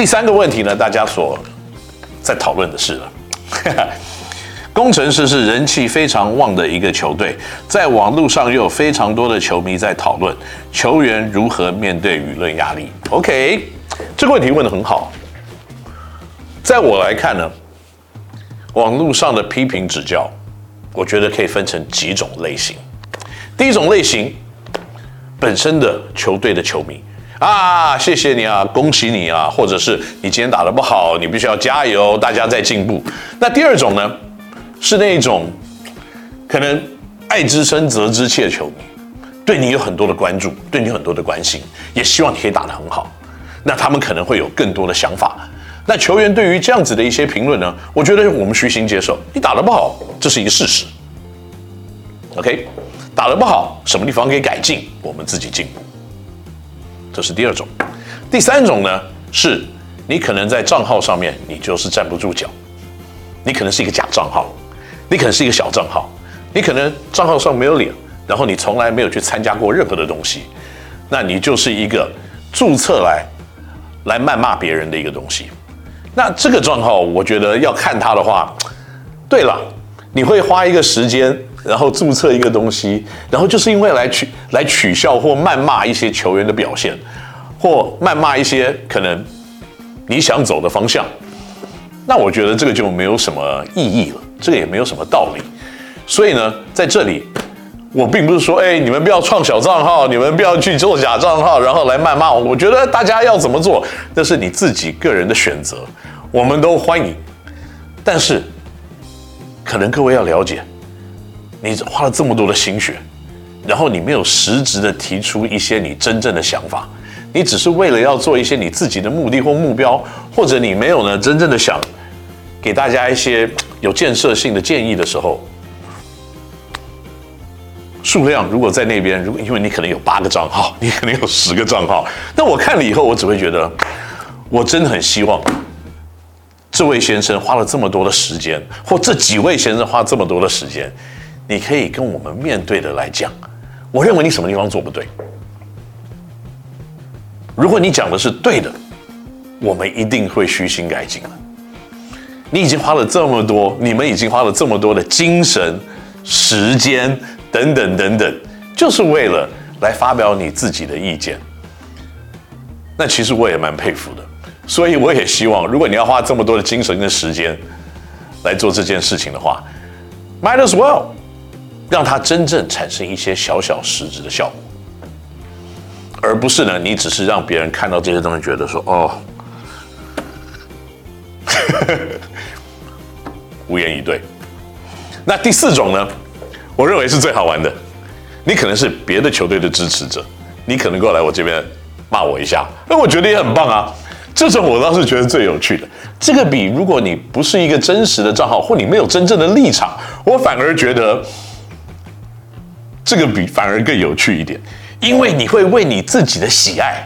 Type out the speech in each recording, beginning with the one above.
第三个问题呢，大家所在讨论的是了，工程师是人气非常旺的一个球队，在网络上又有非常多的球迷在讨论球员如何面对舆论压力。OK，这个问题问得很好，在我来看呢，网络上的批评指教，我觉得可以分成几种类型。第一种类型，本身的球队的球迷。啊，谢谢你啊，恭喜你啊，或者是你今天打得不好，你必须要加油，大家在进步。那第二种呢，是那种可能爱之深责之切的球迷，对你有很多的关注，对你很多的关心，也希望你可以打得很好。那他们可能会有更多的想法。那球员对于这样子的一些评论呢，我觉得我们虚心接受。你打得不好，这是一个事实。OK，打得不好，什么地方可以改进，我们自己进步。这是第二种，第三种呢，是你可能在账号上面你就是站不住脚，你可能是一个假账号，你可能是一个小账号，你可能账号上没有脸，然后你从来没有去参加过任何的东西，那你就是一个注册来来谩骂别人的一个东西。那这个账号，我觉得要看他的话，对了，你会花一个时间。然后注册一个东西，然后就是因为来取来取笑或谩骂一些球员的表现，或谩骂一些可能你想走的方向，那我觉得这个就没有什么意义了，这个也没有什么道理。所以呢，在这里我并不是说，哎，你们不要创小账号，你们不要去做假账号，然后来谩骂我。我觉得大家要怎么做，那是你自己个人的选择，我们都欢迎。但是，可能各位要了解。你花了这么多的心血，然后你没有实质的提出一些你真正的想法，你只是为了要做一些你自己的目的或目标，或者你没有呢真正的想给大家一些有建设性的建议的时候，数量如果在那边，如果因为你可能有八个账号，你可能有十个账号，那我看了以后，我只会觉得，我真的很希望这位先生花了这么多的时间，或这几位先生花这么多的时间。你可以跟我们面对的来讲，我认为你什么地方做不对。如果你讲的是对的，我们一定会虚心改进的。你已经花了这么多，你们已经花了这么多的精神、时间等等等等，就是为了来发表你自己的意见。那其实我也蛮佩服的，所以我也希望，如果你要花这么多的精神跟时间来做这件事情的话，might as well。让它真正产生一些小小实质的效果，而不是呢，你只是让别人看到这些东西，觉得说哦，无言以对。那第四种呢，我认为是最好玩的，你可能是别的球队的支持者，你可能过来我这边骂我一下，那我觉得也很棒啊。这种我倒是觉得最有趣的。这个比如果你不是一个真实的账号，或你没有真正的立场，我反而觉得。这个比反而更有趣一点，因为你会为你自己的喜爱，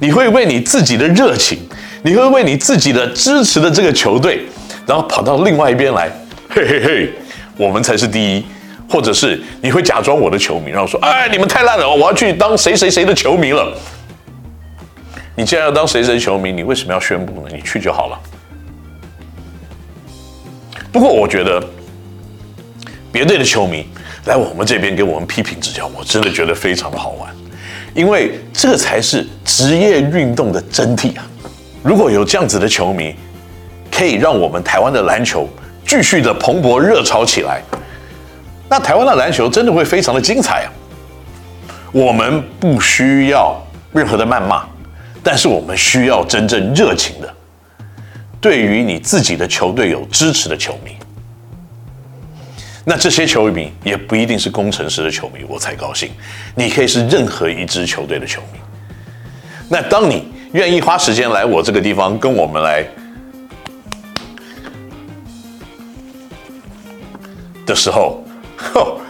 你会为你自己的热情，你会为你自己的支持的这个球队，然后跑到另外一边来，嘿嘿嘿，我们才是第一，或者是你会假装我的球迷，然后说，哎，你们太烂了，我要去当谁谁谁的球迷了。你既然要当谁谁球迷，你为什么要宣布呢？你去就好了。不过我觉得别队的球迷。来我们这边给我们批评指教，我真的觉得非常的好玩，因为这才是职业运动的真谛啊！如果有这样子的球迷，可以让我们台湾的篮球继续的蓬勃热潮起来，那台湾的篮球真的会非常的精彩啊！我们不需要任何的谩骂，但是我们需要真正热情的，对于你自己的球队有支持的球迷。那这些球迷也不一定是工程师的球迷，我才高兴。你可以是任何一支球队的球迷。那当你愿意花时间来我这个地方跟我们来的时候，吼，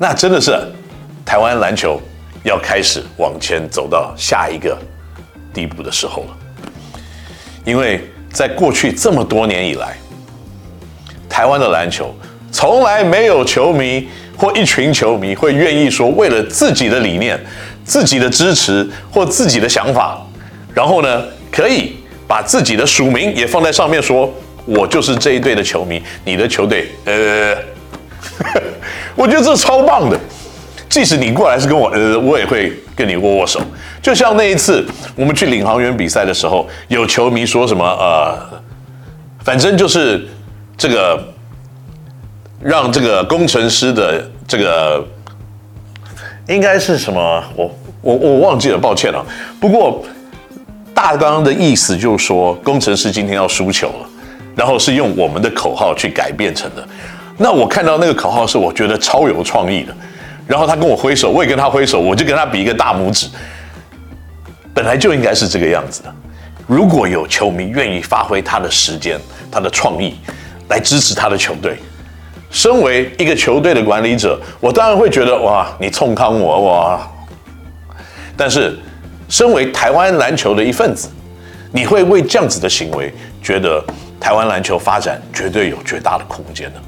那真的是台湾篮球要开始往前走到下一个地步的时候了。因为在过去这么多年以来，台湾的篮球。从来没有球迷或一群球迷会愿意说，为了自己的理念、自己的支持或自己的想法，然后呢，可以把自己的署名也放在上面说，我就是这一队的球迷，你的球队，呃，我觉得这超棒的。即使你过来是跟我，呃，我也会跟你握握手。就像那一次我们去领航员比赛的时候，有球迷说什么，呃，反正就是这个让这个工程师的这个应该是什么，我我我忘记了，抱歉了。不过大纲的意思就是说，工程师今天要输球了，然后是用我们的口号去改变成的。那我看到那个口号是，我觉得超有创意的。然后他跟我挥手，我也跟他挥手，我就跟他比一个大拇指。本来就应该是这个样子的。如果有球迷愿意发挥他的时间、他的创意来支持他的球队，身为一个球队的管理者，我当然会觉得哇，你冲康我哇。但是，身为台湾篮球的一份子，你会为这样子的行为觉得台湾篮球发展绝对有绝大的空间的。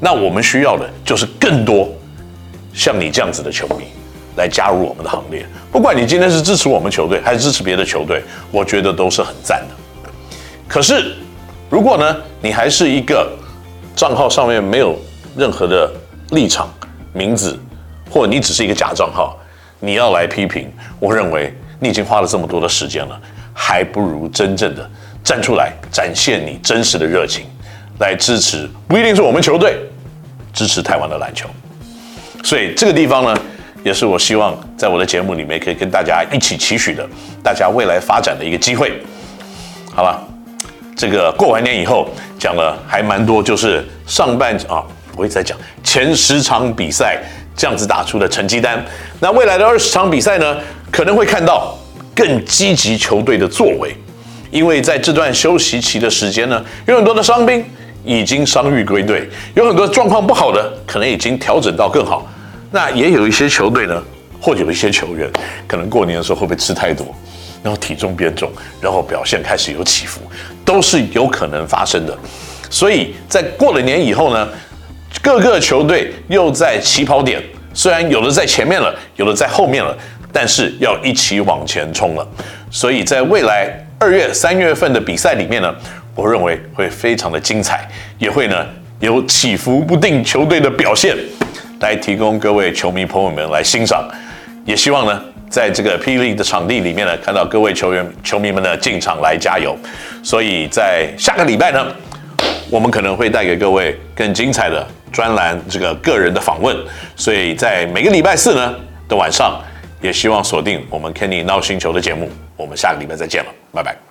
那我们需要的就是更多。像你这样子的球迷来加入我们的行列，不管你今天是支持我们球队还是支持别的球队，我觉得都是很赞的。可是，如果呢，你还是一个账号上面没有任何的立场、名字，或你只是一个假账号，你要来批评，我认为你已经花了这么多的时间了，还不如真正的站出来，展现你真实的热情，来支持，不一定是我们球队，支持台湾的篮球。所以这个地方呢，也是我希望在我的节目里面可以跟大家一起期许的，大家未来发展的一个机会。好了，这个过完年以后讲了还蛮多，就是上半啊，我一直在讲前十场比赛这样子打出的成绩单。那未来的二十场比赛呢，可能会看到更积极球队的作为，因为在这段休息期的时间呢，有很多的伤兵已经伤愈归队，有很多状况不好的可能已经调整到更好。那也有一些球队呢，或者有一些球员，可能过年的时候会不会吃太多，然后体重变重，然后表现开始有起伏，都是有可能发生的。所以在过了年以后呢，各个球队又在起跑点，虽然有的在前面了，有的在后面了，但是要一起往前冲了。所以在未来二月、三月份的比赛里面呢，我认为会非常的精彩，也会呢有起伏不定球队的表现。来提供各位球迷朋友们来欣赏，也希望呢，在这个 pe 的场地里面呢，看到各位球员、球迷们呢进场来加油。所以在下个礼拜呢，我们可能会带给各位更精彩的专栏这个个人的访问。所以在每个礼拜四呢的晚上，也希望锁定我们 Kenny NOW 星球的节目。我们下个礼拜再见了，拜拜。